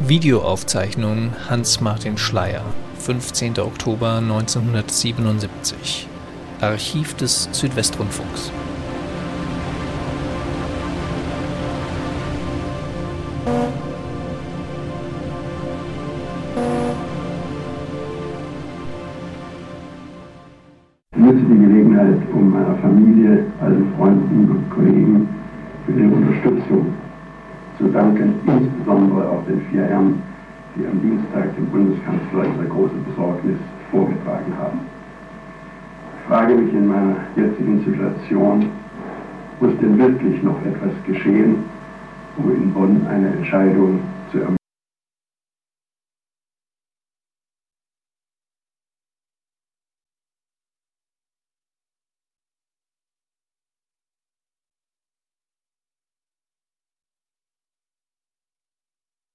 Videoaufzeichnung Hans-Martin Schleyer, 15. Oktober 1977. Archiv des Südwestrundfunks. Ich nutze die Gelegenheit, um meiner Familie, allen Freunden und Kollegen für ihre Unterstützung zu danken, insbesondere auch den vier Herren, die am Dienstag dem Bundeskanzler ihre große Besorgnis vorgetragen haben. Ich frage mich in meiner jetzigen Situation, muss denn wirklich noch etwas geschehen, um in Bonn eine Entscheidung?